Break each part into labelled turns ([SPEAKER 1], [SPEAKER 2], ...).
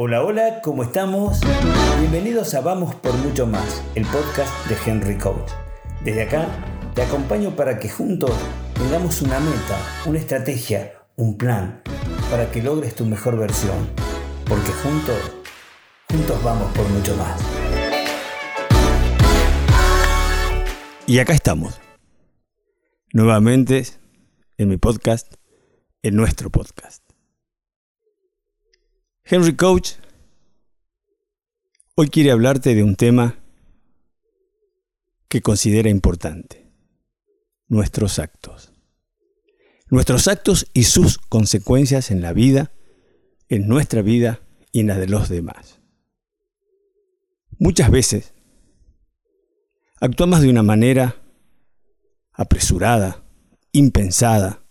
[SPEAKER 1] Hola, hola, ¿cómo estamos? Bienvenidos a Vamos por Mucho Más, el podcast de Henry Coach. Desde acá te acompaño para que juntos tengamos una meta, una estrategia, un plan, para que logres tu mejor versión. Porque juntos, juntos vamos por mucho más. Y acá estamos. Nuevamente en mi podcast, en nuestro podcast. Henry Coach hoy quiere hablarte de un tema que considera importante, nuestros actos. Nuestros actos y sus consecuencias en la vida, en nuestra vida y en la de los demás. Muchas veces actuamos de una manera apresurada, impensada,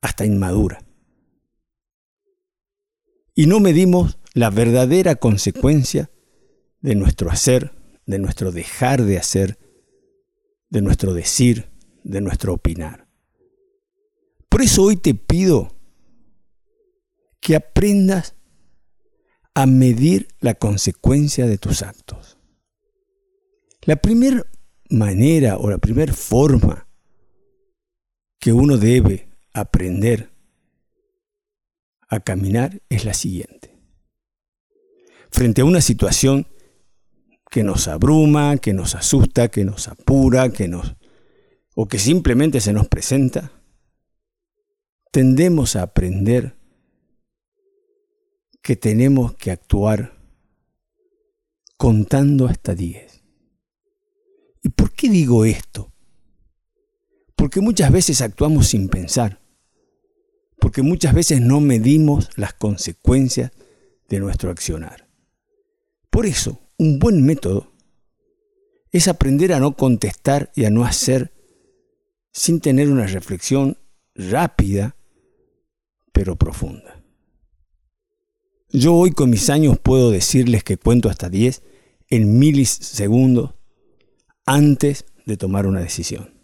[SPEAKER 1] hasta inmadura y no medimos la verdadera consecuencia de nuestro hacer, de nuestro dejar de hacer, de nuestro decir, de nuestro opinar. Por eso hoy te pido que aprendas a medir la consecuencia de tus actos. La primera manera o la primera forma que uno debe aprender a caminar es la siguiente. Frente a una situación que nos abruma, que nos asusta, que nos apura, que nos o que simplemente se nos presenta, tendemos a aprender que tenemos que actuar contando hasta 10. ¿Y por qué digo esto? Porque muchas veces actuamos sin pensar porque muchas veces no medimos las consecuencias de nuestro accionar. Por eso, un buen método es aprender a no contestar y a no hacer sin tener una reflexión rápida pero profunda. Yo hoy con mis años puedo decirles que cuento hasta 10 en milisegundos antes de tomar una decisión.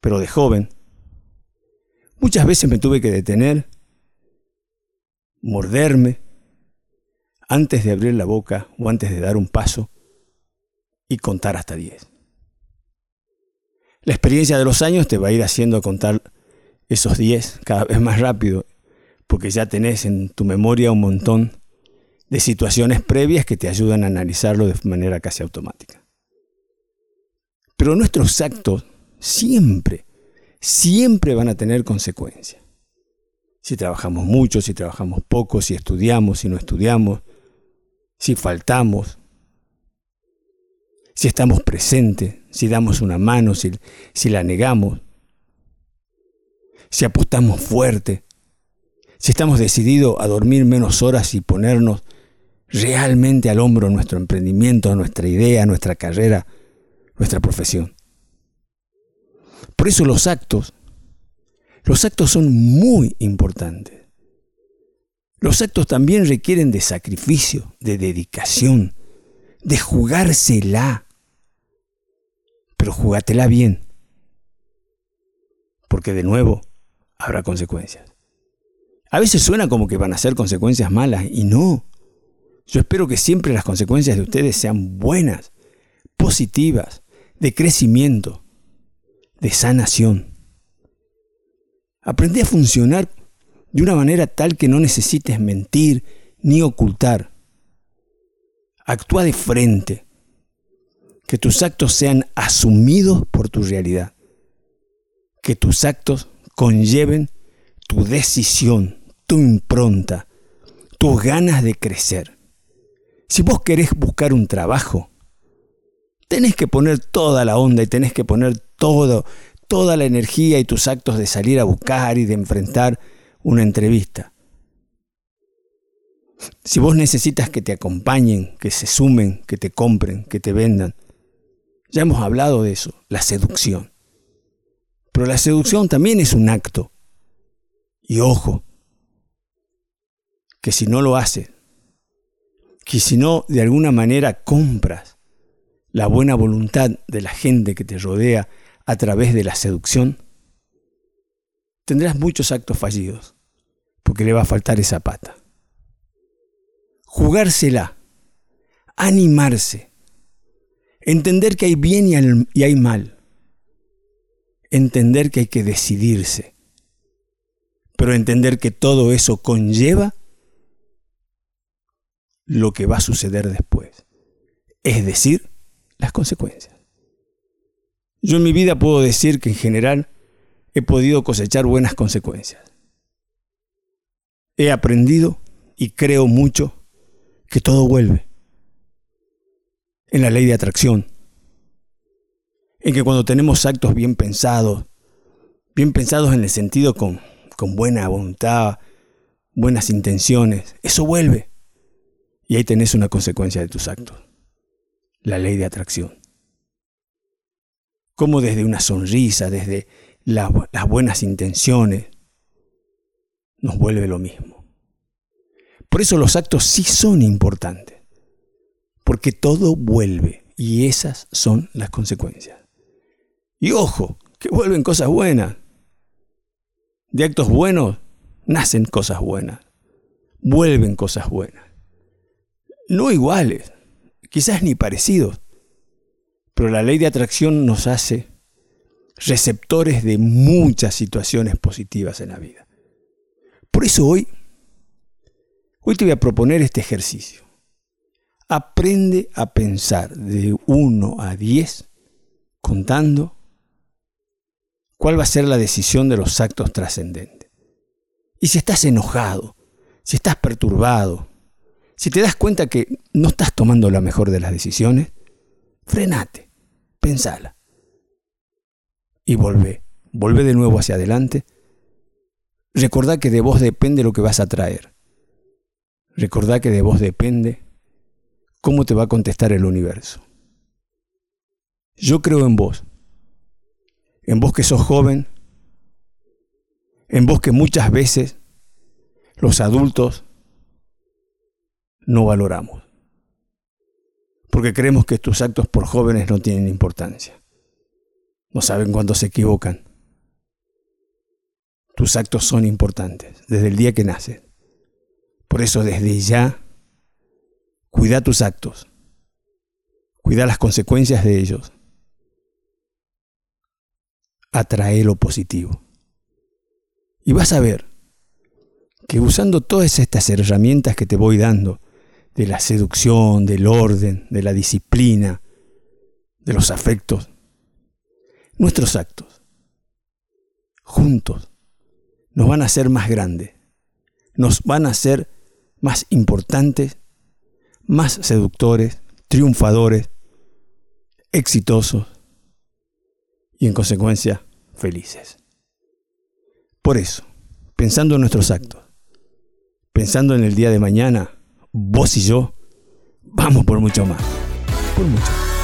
[SPEAKER 1] Pero de joven, Muchas veces me tuve que detener, morderme, antes de abrir la boca o antes de dar un paso y contar hasta 10. La experiencia de los años te va a ir haciendo contar esos 10 cada vez más rápido, porque ya tenés en tu memoria un montón de situaciones previas que te ayudan a analizarlo de manera casi automática. Pero nuestros actos siempre siempre van a tener consecuencias. Si trabajamos mucho, si trabajamos poco, si estudiamos, si no estudiamos, si faltamos, si estamos presentes, si damos una mano, si, si la negamos, si apostamos fuerte, si estamos decididos a dormir menos horas y ponernos realmente al hombro nuestro emprendimiento, nuestra idea, nuestra carrera, nuestra profesión. Por eso los actos, los actos son muy importantes. Los actos también requieren de sacrificio, de dedicación, de jugársela. Pero jugátela bien. Porque de nuevo habrá consecuencias. A veces suena como que van a ser consecuencias malas y no. Yo espero que siempre las consecuencias de ustedes sean buenas, positivas, de crecimiento de sanación. Aprende a funcionar de una manera tal que no necesites mentir ni ocultar. Actúa de frente. Que tus actos sean asumidos por tu realidad. Que tus actos conlleven tu decisión, tu impronta, tus ganas de crecer. Si vos querés buscar un trabajo, tenés que poner toda la onda y tenés que poner todo, toda la energía y tus actos de salir a buscar y de enfrentar una entrevista. Si vos necesitas que te acompañen, que se sumen, que te compren, que te vendan, ya hemos hablado de eso, la seducción. Pero la seducción también es un acto. Y ojo, que si no lo haces, que si no de alguna manera compras la buena voluntad de la gente que te rodea a través de la seducción, tendrás muchos actos fallidos, porque le va a faltar esa pata. jugársela, animarse, entender que hay bien y hay mal, entender que hay que decidirse, pero entender que todo eso conlleva lo que va a suceder después, es decir, las consecuencias. Yo en mi vida puedo decir que en general he podido cosechar buenas consecuencias. He aprendido y creo mucho que todo vuelve. En la ley de atracción. En que cuando tenemos actos bien pensados, bien pensados en el sentido con, con buena voluntad, buenas intenciones, eso vuelve. Y ahí tenés una consecuencia de tus actos. La ley de atracción. Como desde una sonrisa, desde las buenas intenciones, nos vuelve lo mismo. Por eso los actos sí son importantes, porque todo vuelve y esas son las consecuencias. Y ojo, que vuelven cosas buenas. De actos buenos nacen cosas buenas, vuelven cosas buenas. No iguales, quizás ni parecidos, pero la ley de atracción nos hace receptores de muchas situaciones positivas en la vida. Por eso hoy, hoy te voy a proponer este ejercicio. Aprende a pensar de 1 a 10, contando cuál va a ser la decisión de los actos trascendentes. Y si estás enojado, si estás perturbado, si te das cuenta que no estás tomando la mejor de las decisiones, frenate, pensala y volvé. Volvé de nuevo hacia adelante. Recordá que de vos depende lo que vas a traer. Recordá que de vos depende cómo te va a contestar el universo. Yo creo en vos. En vos que sos joven. En vos que muchas veces los adultos no valoramos. Porque creemos que tus actos por jóvenes no tienen importancia. No saben cuándo se equivocan. Tus actos son importantes desde el día que naces. Por eso desde ya, cuida tus actos. Cuida las consecuencias de ellos. Atrae lo positivo. Y vas a ver que usando todas estas herramientas que te voy dando, de la seducción, del orden, de la disciplina, de los afectos, nuestros actos, juntos, nos van a hacer más grandes, nos van a hacer más importantes, más seductores, triunfadores, exitosos y en consecuencia felices. Por eso, pensando en nuestros actos, pensando en el día de mañana, vos y yo, vamos por mucho más, por mucho más.